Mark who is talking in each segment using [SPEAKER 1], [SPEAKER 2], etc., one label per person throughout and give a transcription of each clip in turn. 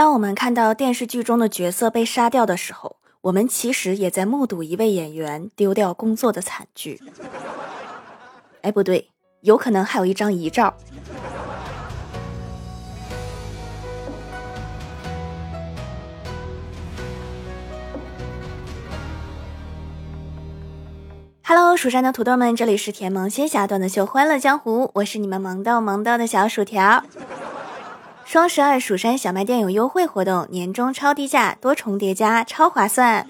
[SPEAKER 1] 当我们看到电视剧中的角色被杀掉的时候，我们其实也在目睹一位演员丢掉工作的惨剧。哎，不对，有可能还有一张遗照。Hello，蜀山的土豆们，这里是甜萌仙侠段的秀欢乐江湖，我是你们萌到萌到的小薯条。双十二蜀山小卖店有优惠活动，年终超低价，多重叠加，超划算。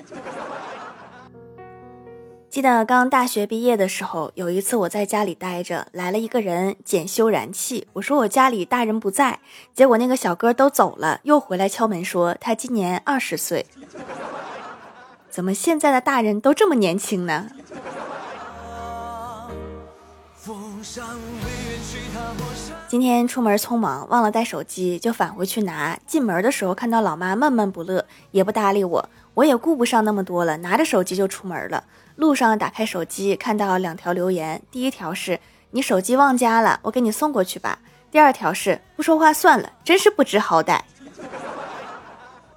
[SPEAKER 1] 记得刚大学毕业的时候，有一次我在家里待着，来了一个人检修燃气，我说我家里大人不在，结果那个小哥都走了，又回来敲门说他今年二十岁。怎么现在的大人都这么年轻呢？今天出门匆忙，忘了带手机，就返回去拿。进门的时候看到老妈闷闷不乐，也不搭理我，我也顾不上那么多了，拿着手机就出门了。路上打开手机，看到两条留言，第一条是你手机忘家了，我给你送过去吧。第二条是不说话算了，真是不知好歹。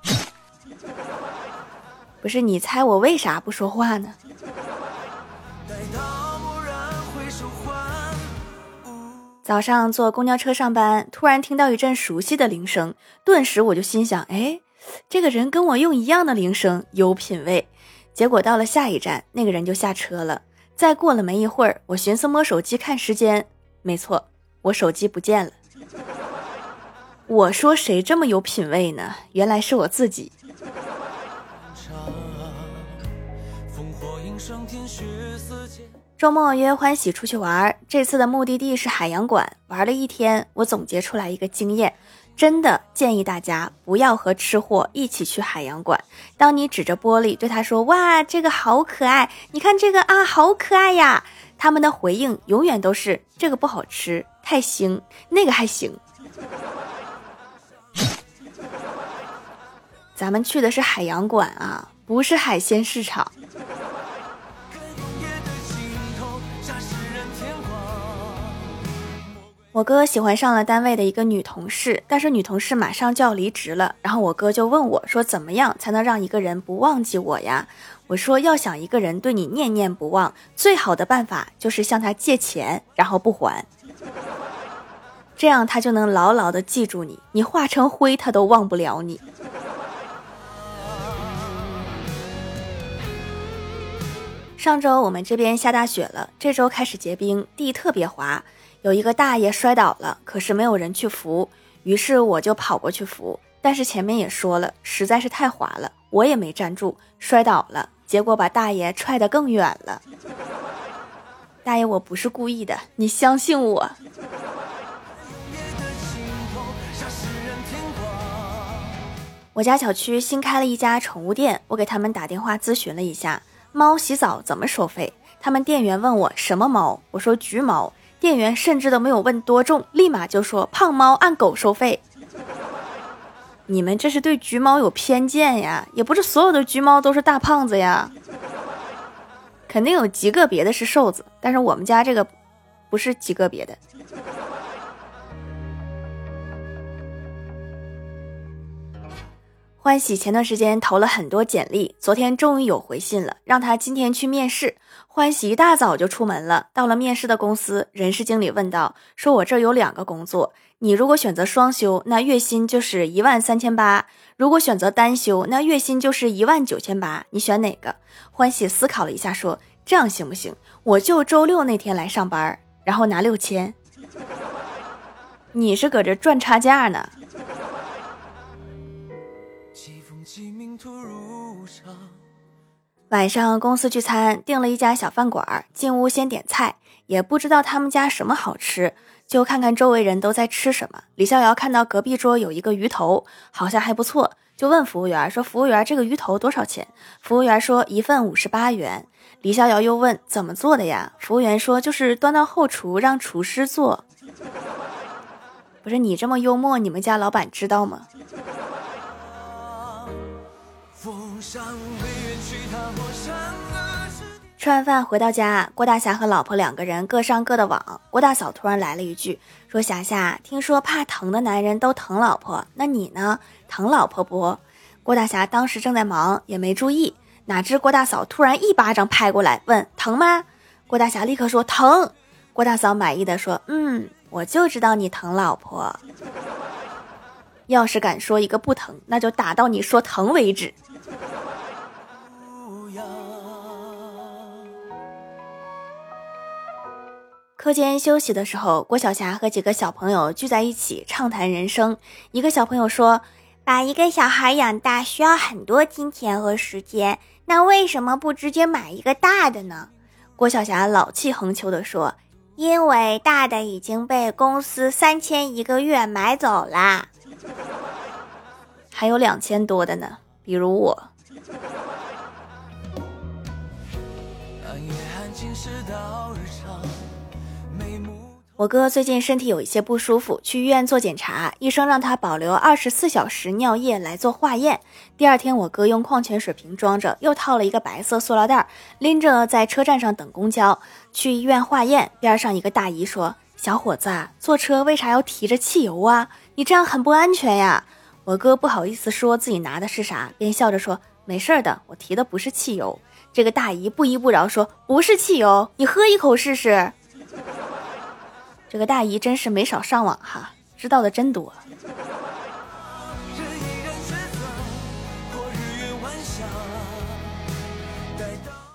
[SPEAKER 1] 不是你猜我为啥不说话呢？早上坐公交车上班，突然听到一阵熟悉的铃声，顿时我就心想：哎，这个人跟我用一样的铃声，有品位。结果到了下一站，那个人就下车了。再过了没一会儿，我寻思摸手机看时间，没错，我手机不见了。我说谁这么有品位呢？原来是我自己。周末约欢喜出去玩，这次的目的地是海洋馆。玩了一天，我总结出来一个经验：真的建议大家不要和吃货一起去海洋馆。当你指着玻璃对他说“哇，这个好可爱”，你看这个啊，好可爱呀，他们的回应永远都是“这个不好吃，太腥，那个还行”。咱们去的是海洋馆啊，不是海鲜市场。我哥喜欢上了单位的一个女同事，但是女同事马上就要离职了。然后我哥就问我说：“怎么样才能让一个人不忘记我呀？”我说：“要想一个人对你念念不忘，最好的办法就是向他借钱，然后不还，这样他就能牢牢的记住你，你化成灰他都忘不了你。”上周我们这边下大雪了，这周开始结冰，地特别滑。有一个大爷摔倒了，可是没有人去扶，于是我就跑过去扶。但是前面也说了，实在是太滑了，我也没站住，摔倒了，结果把大爷踹得更远了。大爷，我不是故意的，你相信我。我家小区新开了一家宠物店，我给他们打电话咨询了一下，猫洗澡怎么收费？他们店员问我什么猫，我说橘猫。店员甚至都没有问多重，立马就说胖猫按狗收费。你们这是对橘猫有偏见呀？也不是所有的橘猫都是大胖子呀，肯定有极个别的是瘦子，但是我们家这个不是极个别的。欢喜前段时间投了很多简历，昨天终于有回信了，让他今天去面试。欢喜一大早就出门了，到了面试的公司，人事经理问道：“说我这有两个工作，你如果选择双休，那月薪就是一万三千八；如果选择单休，那月薪就是一万九千八。你选哪个？”欢喜思考了一下，说：“这样行不行？我就周六那天来上班，然后拿六千。你是搁这赚差价呢？”晚上公司聚餐，订了一家小饭馆。进屋先点菜，也不知道他们家什么好吃，就看看周围人都在吃什么。李逍遥看到隔壁桌有一个鱼头，好像还不错，就问服务员说：“服务员，这个鱼头多少钱？”服务员说：“一份五十八元。”李逍遥又问：“怎么做的呀？”服务员说：“就是端到后厨让厨师做。”不是你这么幽默，你们家老板知道吗？吃完饭回到家，郭大侠和老婆两个人各上各的网。郭大嫂突然来了一句，说：“霞霞，听说怕疼的男人都疼老婆，那你呢？疼老婆不？”郭大侠当时正在忙，也没注意，哪知郭大嫂突然一巴掌拍过来，问：“疼吗？”郭大侠立刻说：“疼。”郭大嫂满意的说：“嗯，我就知道你疼老婆。要是敢说一个不疼，那就打到你说疼为止。”课间休息的时候，郭晓霞和几个小朋友聚在一起畅谈人生。一个小朋友说：“把一个小孩养大需要很多金钱和时间，那为什么不直接买一个大的呢？”郭晓霞老气横秋地说：“因为大的已经被公司三千一个月买走啦，还有两千多的呢，比如我。”当夜寒是人我哥最近身体有一些不舒服，去医院做检查，医生让他保留二十四小时尿液来做化验。第二天，我哥用矿泉水瓶装着，又套了一个白色塑料袋，拎着在车站上等公交去医院化验。边上一个大姨说：“小伙子，坐车为啥要提着汽油啊？你这样很不安全呀。”我哥不好意思说自己拿的是啥，便笑着说：“没事的，我提的不是汽油。”这个大姨不依不饶说：“不是汽油，你喝一口试试。”这个大姨真是没少上网哈，知道的真多。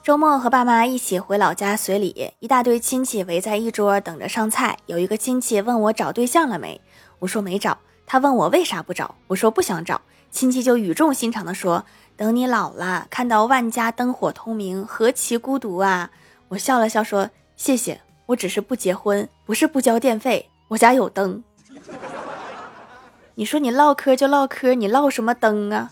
[SPEAKER 1] 周末和爸妈一起回老家随礼，一大堆亲戚围在一桌等着上菜。有一个亲戚问我找对象了没，我说没找。他问我为啥不找，我说不想找。亲戚就语重心长的说：“等你老了，看到万家灯火通明，何其孤独啊！”我笑了笑说：“谢谢。”我只是不结婚，不是不交电费。我家有灯。你说你唠嗑就唠嗑，你唠什么灯啊？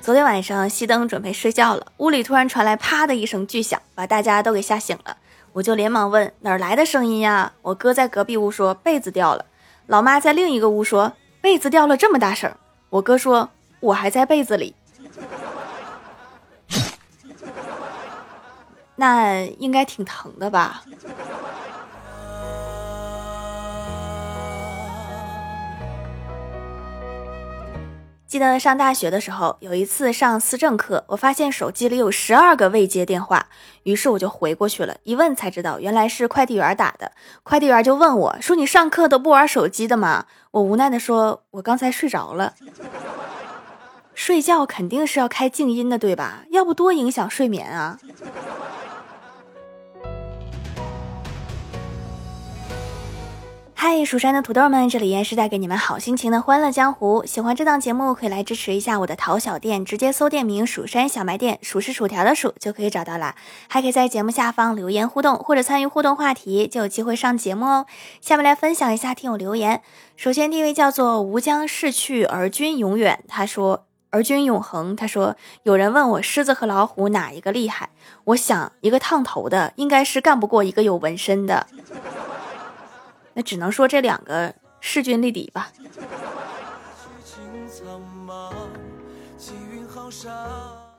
[SPEAKER 1] 昨天晚上熄灯准备睡觉了，屋里突然传来啪的一声巨响，把大家都给吓醒了。我就连忙问哪儿来的声音呀？我哥在隔壁屋说被子掉了，老妈在另一个屋说被子掉了这么大声。我哥说我还在被子里。那应该挺疼的吧？记得上大学的时候，有一次上思政课，我发现手机里有十二个未接电话，于是我就回过去了，一问才知道原来是快递员打的。快递员就问我说：“你上课都不玩手机的吗？”我无奈的说：“我刚才睡着了。”睡觉肯定是要开静音的，对吧？要不多影响睡眠啊！嗨，蜀山的土豆们，这里依然是带给你们好心情的欢乐江湖。喜欢这档节目，可以来支持一下我的淘小店，直接搜店名“蜀山小卖店”，数是薯条的数就可以找到啦。还可以在节目下方留言互动，或者参与互动话题，就有机会上节目哦。下面来分享一下听友留言。首先第一位叫做“吾将逝去而君永远”，他说“而君永恒”。他说有人问我狮子和老虎哪一个厉害，我想一个烫头的应该是干不过一个有纹身的。那只能说这两个势均力敌吧。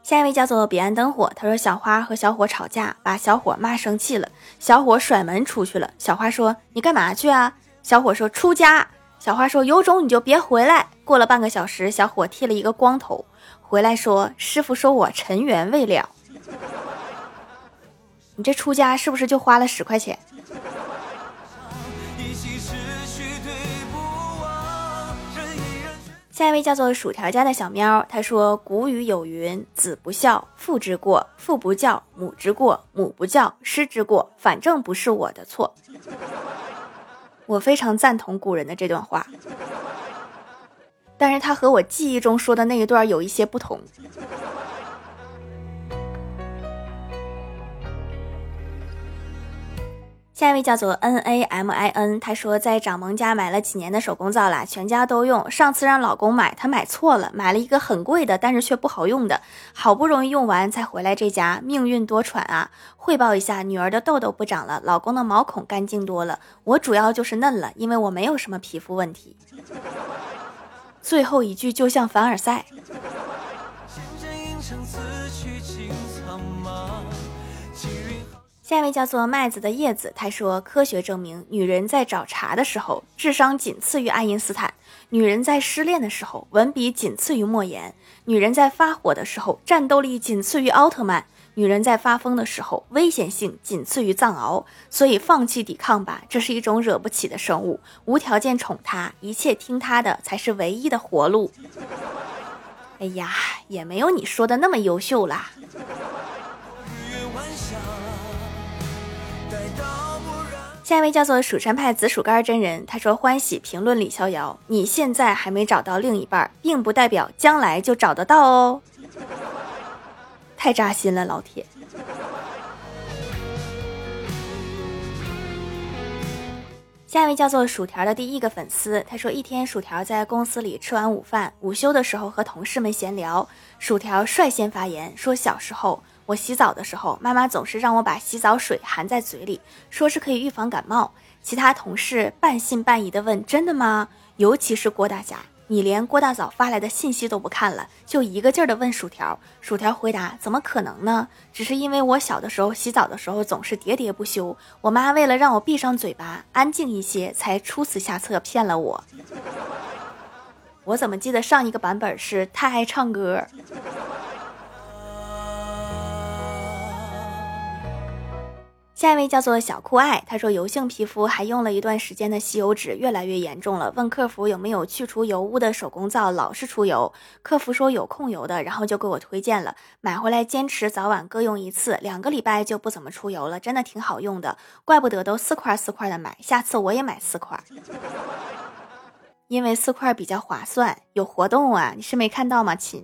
[SPEAKER 1] 下一位叫做彼岸灯火，他说小花和小伙吵架，把小伙骂生气了，小伙甩门出去了。小花说：“你干嘛去啊？”小伙说：“出家。”小花说：“有种你就别回来。”过了半个小时，小伙剃了一个光头，回来说：“师傅说我尘缘未了。”你这出家是不是就花了十块钱？下一位叫做薯条家的小喵，他说：“古语有云，子不孝，父之过；父不教，母之过；母不教，师之过。反正不是我的错。”我非常赞同古人的这段话，但是他和我记忆中说的那一段有一些不同。下一位叫做 N A M I N，他说在掌门家买了几年的手工皂啦，全家都用。上次让老公买，他买错了，买了一个很贵的，但是却不好用的。好不容易用完才回来这家，命运多舛啊！汇报一下，女儿的痘痘不长了，老公的毛孔干净多了。我主要就是嫩了，因为我没有什么皮肤问题。最后一句就像凡尔赛。下一位叫做麦子的叶子，他说：科学证明，女人在找茬的时候，智商仅次于爱因斯坦；女人在失恋的时候，文笔仅次于莫言；女人在发火的时候，战斗力仅次于奥特曼；女人在发疯的时候，危险性仅次于藏獒。所以，放弃抵抗吧，这是一种惹不起的生物。无条件宠她，一切听她的，才是唯一的活路。哎呀，也没有你说的那么优秀啦。下一位叫做蜀山派紫薯干真人，他说：“欢喜评论李逍遥，你现在还没找到另一半，并不代表将来就找得到哦。”太扎心了，老铁。下一位叫做薯条的第一个粉丝，他说：“一天，薯条在公司里吃完午饭，午休的时候和同事们闲聊，薯条率先发言说，小时候。”我洗澡的时候，妈妈总是让我把洗澡水含在嘴里，说是可以预防感冒。其他同事半信半疑的问：“真的吗？”尤其是郭大侠，你连郭大嫂发来的信息都不看了，就一个劲儿的问薯条。薯条回答：“怎么可能呢？只是因为我小的时候洗澡的时候总是喋喋不休，我妈为了让我闭上嘴巴，安静一些，才出此下策骗了我。”我怎么记得上一个版本是太爱唱歌？下一位叫做小酷爱，他说油性皮肤还用了一段时间的吸油纸，越来越严重了。问客服有没有去除油污的手工皂，老是出油。客服说有控油的，然后就给我推荐了，买回来坚持早晚各用一次，两个礼拜就不怎么出油了，真的挺好用的。怪不得都四块四块的买，下次我也买四块，因为四块比较划算，有活动啊！你是没看到吗，亲？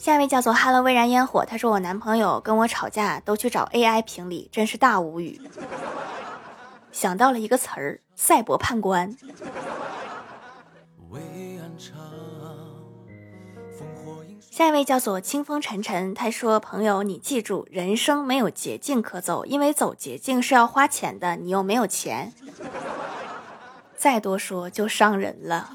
[SPEAKER 1] 下一位叫做 Hello 微燃烟火，他说我男朋友跟我吵架都去找 AI 评理，真是大无语。想到了一个词儿，赛博判官。下一位叫做清风沉沉，他说朋友你记住，人生没有捷径可走，因为走捷径是要花钱的，你又没有钱。再多说就伤人了。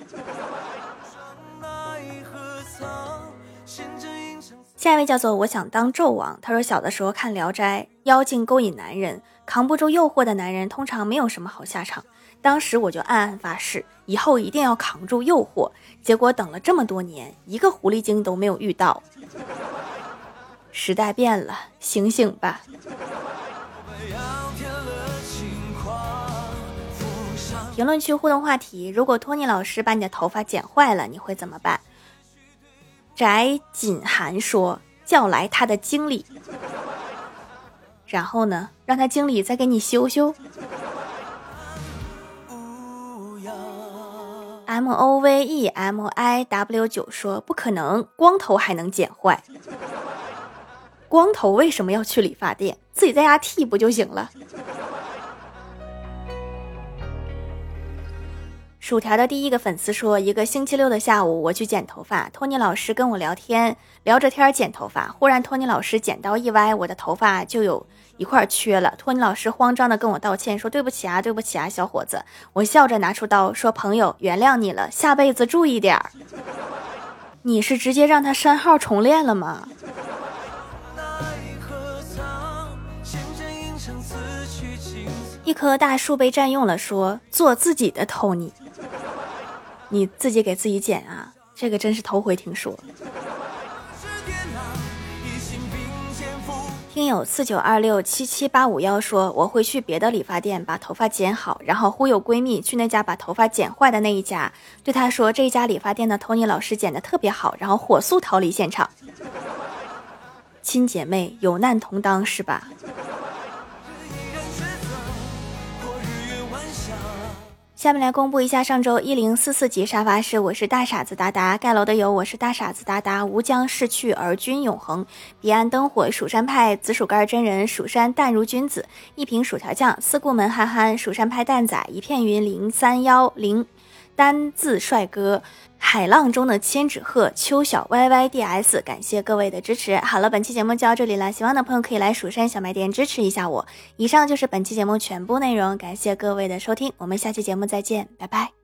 [SPEAKER 1] 下一位叫做我想当纣王。他说小的时候看《聊斋》，妖精勾引男人，扛不住诱惑的男人通常没有什么好下场。当时我就暗暗发誓，以后一定要扛住诱惑。结果等了这么多年，一个狐狸精都没有遇到。时代变了，醒醒吧！评论区互动话题：如果托尼老师把你的头发剪坏了，你会怎么办？翟锦涵说：“叫来他的经理，然后呢，让他经理再给你修修。” M O V E M I W 九说：“不可能，光头还能剪坏？光头为什么要去理发店？自己在家剃不就行了？”薯条的第一个粉丝说：“一个星期六的下午，我去剪头发，托尼老师跟我聊天，聊着天剪头发，忽然托尼老师剪刀一歪，我的头发就有一块缺了。托尼老师慌张的跟我道歉，说对不起啊，对不起啊，小伙子。我笑着拿出刀，说朋友原谅你了，下辈子注意点儿。你是直接让他删号重练了吗？”一棵大树被占用了，说做自己的托尼。你自己给自己剪啊？这个真是头回听说。听友四九二六七七八五幺说，我会去别的理发店把头发剪好，然后忽悠闺蜜去那家把头发剪坏的那一家，对她说这一家理发店的托尼老师剪的特别好，然后火速逃离现场。亲姐妹有难同当是吧？下面来公布一下上周一零四四级沙发是我是大傻子达达盖楼的有我是大傻子达达吾将逝去而君永恒彼岸灯火蜀山派紫薯干真人蜀山淡如君子一瓶薯条酱四顾门憨憨蜀山派蛋仔一片云零三幺零单字帅哥，海浪中的千纸鹤，秋小 Y Y D S，感谢各位的支持。好了，本期节目就到这里了，喜欢的朋友可以来蜀山小卖店支持一下我。以上就是本期节目全部内容，感谢各位的收听，我们下期节目再见，拜拜。